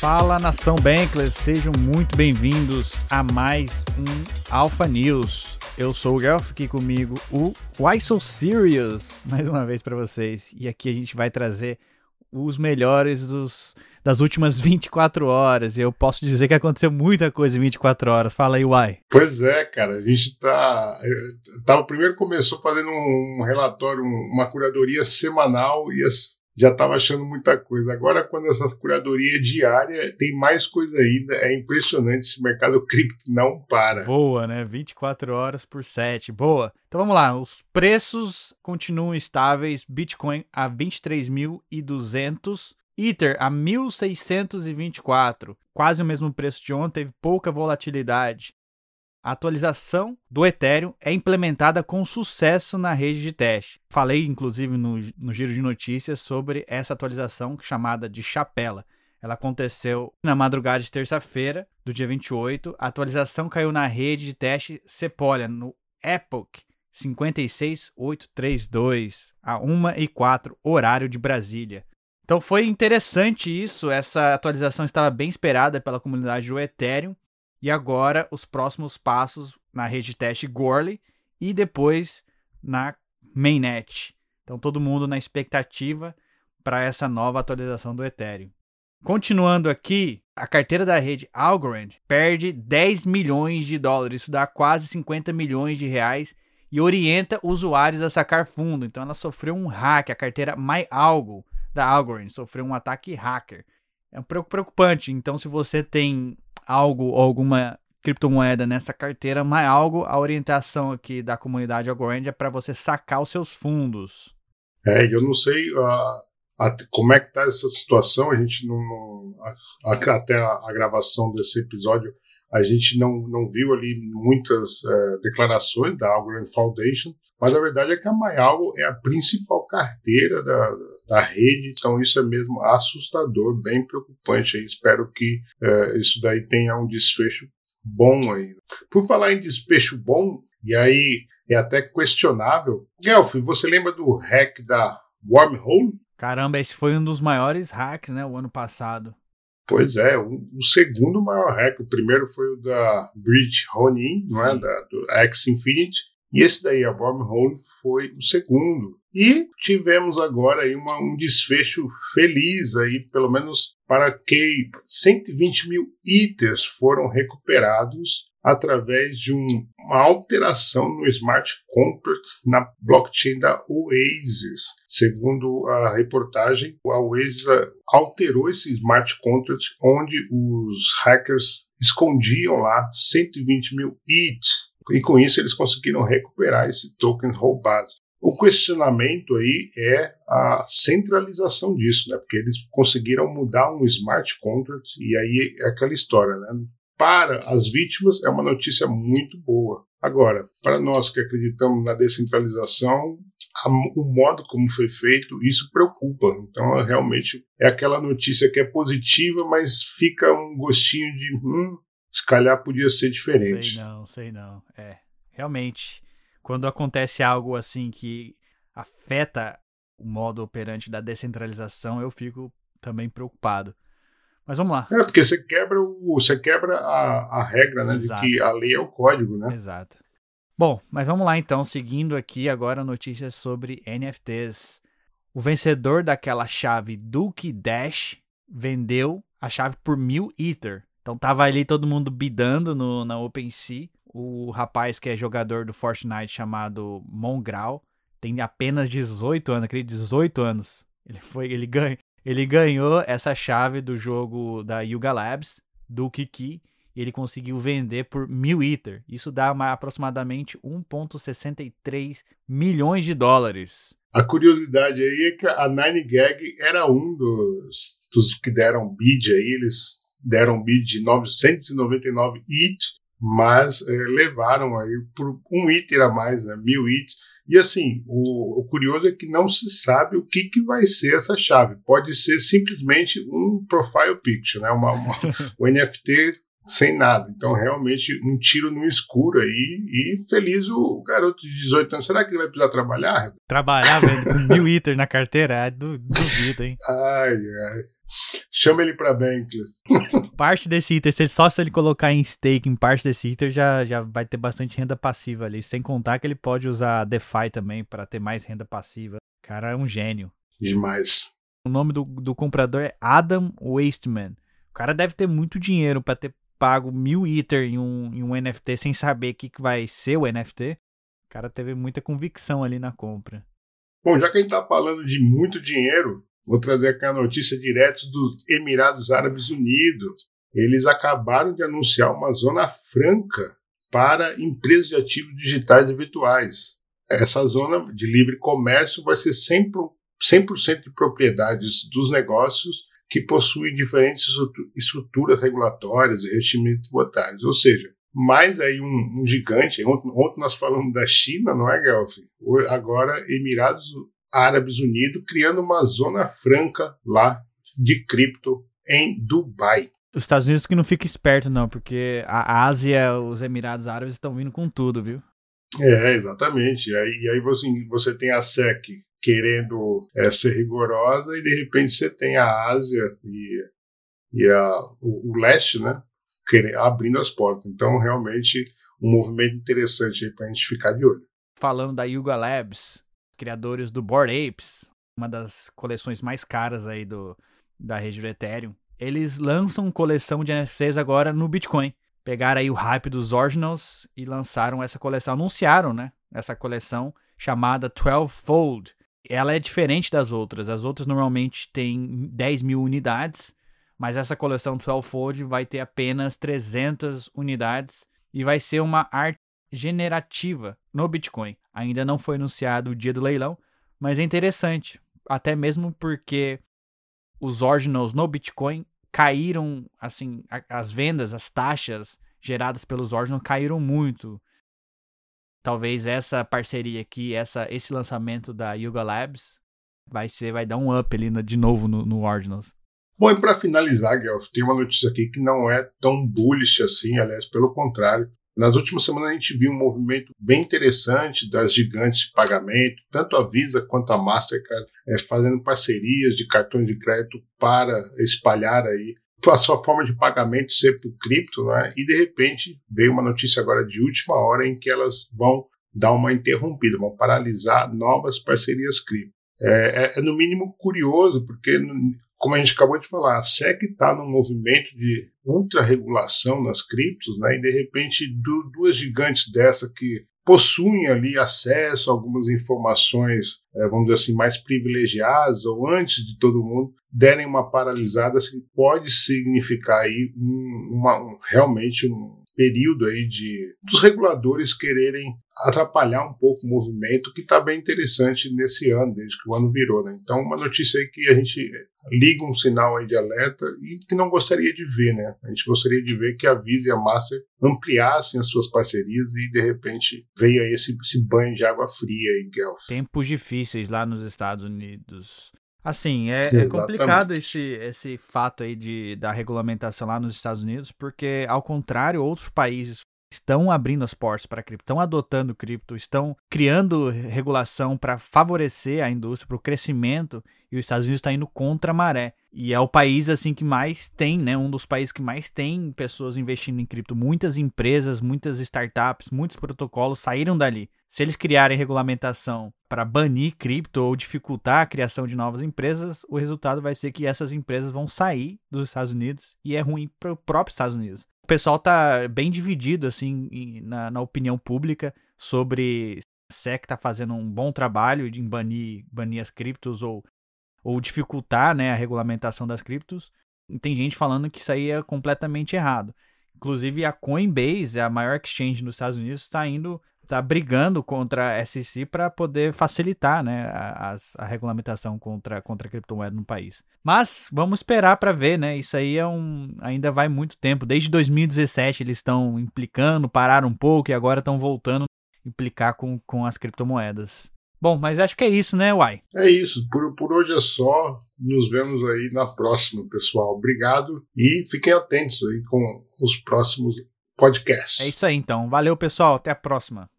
Fala nação Bankless, sejam muito bem-vindos a mais um Alpha News. Eu sou o Gelf, aqui comigo o Why So Serious, mais uma vez para vocês. E aqui a gente vai trazer os melhores dos, das últimas 24 horas. E eu posso dizer que aconteceu muita coisa em 24 horas. Fala aí, Why. Pois é, cara. A gente tá. tá o primeiro começou fazendo um relatório, uma curadoria semanal e as já estava achando muita coisa. Agora, quando essa curadoria é diária, tem mais coisa ainda. É impressionante, esse mercado cripto não para. Boa, né? 24 horas por 7. Boa. Então vamos lá. Os preços continuam estáveis. Bitcoin a 23.200. Ether a 1.624. Quase o mesmo preço de ontem, teve pouca volatilidade. A atualização do Ethereum é implementada com sucesso na rede de teste. Falei, inclusive, no, no giro de notícias sobre essa atualização chamada de Chapela. Ela aconteceu na madrugada de terça-feira, do dia 28. A atualização caiu na rede de teste Sepolia, no Epoch 56832, a 1 e 4, horário de Brasília. Então foi interessante isso, essa atualização estava bem esperada pela comunidade do Ethereum e agora os próximos passos na rede de teste Gorley e depois na mainnet. Então todo mundo na expectativa para essa nova atualização do Ethereum. Continuando aqui, a carteira da rede Algorand perde 10 milhões de dólares, isso dá quase 50 milhões de reais e orienta usuários a sacar fundo. Então ela sofreu um hack, a carteira MyAlgo da Algorand sofreu um ataque hacker. É um preocupante. Então se você tem algo ou alguma criptomoeda nessa carteira, mas algo, a orientação aqui da comunidade Algorand é para você sacar os seus fundos. É, eu não sei uh, como é que está essa situação, a gente não, até a, a, gravação desse episódio, a gente não, não viu ali muitas uh, declarações da Algorand Foundation, mas a verdade é que a MyAlgo é a principal carteira da, da rede, então isso é mesmo assustador, bem preocupante. espero que uh, isso daí tenha um desfecho bom aí. Por falar em desfecho bom, e aí é até questionável, Guelph, você lembra do hack da Wormhole? Caramba, esse foi um dos maiores hacks, né, o ano passado. Pois é, o, o segundo maior hack. O primeiro foi o da Bridge Ronin, não é? Da, do X Infinity. E esse daí, a Wormhole, foi o segundo. E tivemos agora aí uma, um desfecho feliz aí, pelo menos para que 120 mil itens foram recuperados através de um, uma alteração no smart contract na blockchain da Oasis. Segundo a reportagem, a Oasis alterou esse smart contract onde os hackers escondiam lá 120 mil ETH e com isso eles conseguiram recuperar esse token roubado. O questionamento aí é a centralização disso, né? Porque eles conseguiram mudar um smart contract e aí é aquela história, né? para as vítimas é uma notícia muito boa. Agora, para nós que acreditamos na descentralização, a, o modo como foi feito, isso preocupa. Então, realmente é aquela notícia que é positiva, mas fica um gostinho de hum, se calhar podia ser diferente. Sei não, sei não. É, realmente, quando acontece algo assim que afeta o modo operante da descentralização, eu fico também preocupado. Mas vamos lá. É, porque você quebra, o, você quebra a, a regra, né? Exato. De que a lei é o código, né? Exato. Bom, mas vamos lá então, seguindo aqui agora notícias sobre NFTs. O vencedor daquela chave Duke Dash vendeu a chave por mil Ether. Então tava ali todo mundo bidando no, na OpenSea. O rapaz que é jogador do Fortnite chamado Mongrau tem apenas 18 anos, acredito, 18 anos. Ele foi, ele ganha, ele ganhou essa chave do jogo da Yuga Labs, do Kiki, e ele conseguiu vender por mil Ether. Isso dá uma, aproximadamente 1,63 milhões de dólares. A curiosidade aí é que a Nine Gag era um dos, dos que deram bid aí, eles deram bid de 999 ETH mas é, levaram aí por um item a mais, né, mil itens. E assim, o, o, curioso é que não se sabe o que, que vai ser essa chave. Pode ser simplesmente um profile picture, né, uma, uma o NFT sem nada. Então, realmente, um tiro no escuro aí. E feliz o garoto de 18 anos. Será que ele vai precisar trabalhar? Trabalhar, velho, com mil iter na carteira? Ah, duvido, hein? Ai, ai. Chama ele pra Bankley. parte desse ITER, só se ele colocar em stake em parte desse ITER, já, já vai ter bastante renda passiva ali. Sem contar que ele pode usar DeFi também para ter mais renda passiva. O cara é um gênio. Demais. O nome do, do comprador é Adam Wasteman. O cara deve ter muito dinheiro para ter pago mil Ether em um, em um NFT sem saber o que, que vai ser o NFT. O cara teve muita convicção ali na compra. Bom, já que a gente tá falando de muito dinheiro, vou trazer aqui a notícia direto dos Emirados Árabes Unidos. Eles acabaram de anunciar uma zona franca para empresas de ativos digitais e virtuais. Essa zona de livre comércio vai ser 100%, 100 de propriedades dos negócios que possuem diferentes estruturas regulatórias e regimes tributários. Ou seja, mais aí um, um gigante. Ontem, ontem, nós falamos da China, não é, Guelph? Agora, Emirados Árabes Unidos criando uma zona franca lá de cripto em Dubai. Os Estados Unidos que não fica esperto, não, porque a Ásia, os Emirados Árabes estão vindo com tudo, viu? É, exatamente. E aí, e aí você, você tem a SEC querendo é, ser rigorosa e de repente você tem a Ásia e, e a, o, o leste, né? Abrindo as portas. Então, realmente, um movimento interessante para a gente ficar de olho. Falando da Yuga Labs, criadores do Bored Apes, uma das coleções mais caras aí do, da rede do Ethereum, eles lançam coleção de NFTs agora no Bitcoin. Pegaram aí o hype dos Originals e lançaram essa coleção, anunciaram, né? Essa coleção chamada 12 Fold, ela é diferente das outras. As outras normalmente têm 10 mil unidades, mas essa coleção 12 Fold vai ter apenas 300 unidades e vai ser uma arte generativa no Bitcoin. Ainda não foi anunciado o dia do leilão, mas é interessante, até mesmo porque os ordinals no Bitcoin caíram, assim, as vendas, as taxas geradas pelos ordinals caíram muito talvez essa parceria aqui, essa, esse lançamento da Yuga Labs vai ser, vai dar um up ali no, de novo no, no Ordinals. Bom, e para finalizar, Guelph, tem uma notícia aqui que não é tão bullish assim, aliás, pelo contrário. Nas últimas semanas a gente viu um movimento bem interessante das gigantes de pagamento, tanto a Visa quanto a Mastercard, é, fazendo parcerias de cartões de crédito para espalhar aí a sua forma de pagamento ser por cripto, né? e de repente veio uma notícia agora de última hora em que elas vão dar uma interrompida, vão paralisar novas parcerias cripto. É, é, é no mínimo curioso, porque, como a gente acabou de falar, a SEC está num movimento de ultra-regulação nas criptos, né? e de repente duas gigantes dessa que possuem ali acesso a algumas informações, é, vamos dizer assim, mais privilegiadas ou antes de todo mundo, derem uma paralisada, assim, pode significar aí um, uma, um, realmente um período aí de dos reguladores quererem atrapalhar um pouco o movimento que está bem interessante nesse ano, desde que o ano virou. Né? Então, uma notícia aí que a gente liga um sinal aí de alerta e que não gostaria de ver. Né? A gente gostaria de ver que a Visa e a Master ampliassem as suas parcerias e, de repente, veio aí esse, esse banho de água fria aí, Guelph. Tempos difíceis lá nos Estados Unidos. Assim, é, é, complicado esse, esse fato aí de, da regulamentação lá nos Estados Unidos, porque, ao contrário, outros países estão abrindo as portas para cripto, estão adotando cripto, estão criando regulação para favorecer a indústria, para o crescimento, e os Estados Unidos está indo contra a maré. E é o país assim que mais tem, né, um dos países que mais tem pessoas investindo em cripto. Muitas empresas, muitas startups, muitos protocolos saíram dali. Se eles criarem regulamentação para banir cripto ou dificultar a criação de novas empresas, o resultado vai ser que essas empresas vão sair dos Estados Unidos e é ruim para o próprio Estados Unidos pessoal tá bem dividido, assim, na, na opinião pública sobre a SEC tá fazendo um bom trabalho em banir, banir as criptos ou, ou dificultar, né, a regulamentação das criptos. Tem gente falando que isso aí é completamente errado. Inclusive a Coinbase, a maior exchange nos Estados Unidos, está indo está brigando contra a SEC para poder facilitar né, a, a, regulamentação contra, contra a criptomoeda no país. Mas vamos esperar para ver, né? Isso aí é um, ainda vai muito tempo. Desde 2017 eles estão implicando, pararam um pouco e agora estão voltando a implicar com, com as criptomoedas. Bom, mas acho que é isso, né, Uai? É isso. Por, por hoje é só. Nos vemos aí na próxima, pessoal. Obrigado e fiquem atentos aí com os próximos podcasts. É isso aí, então. Valeu, pessoal. Até a próxima.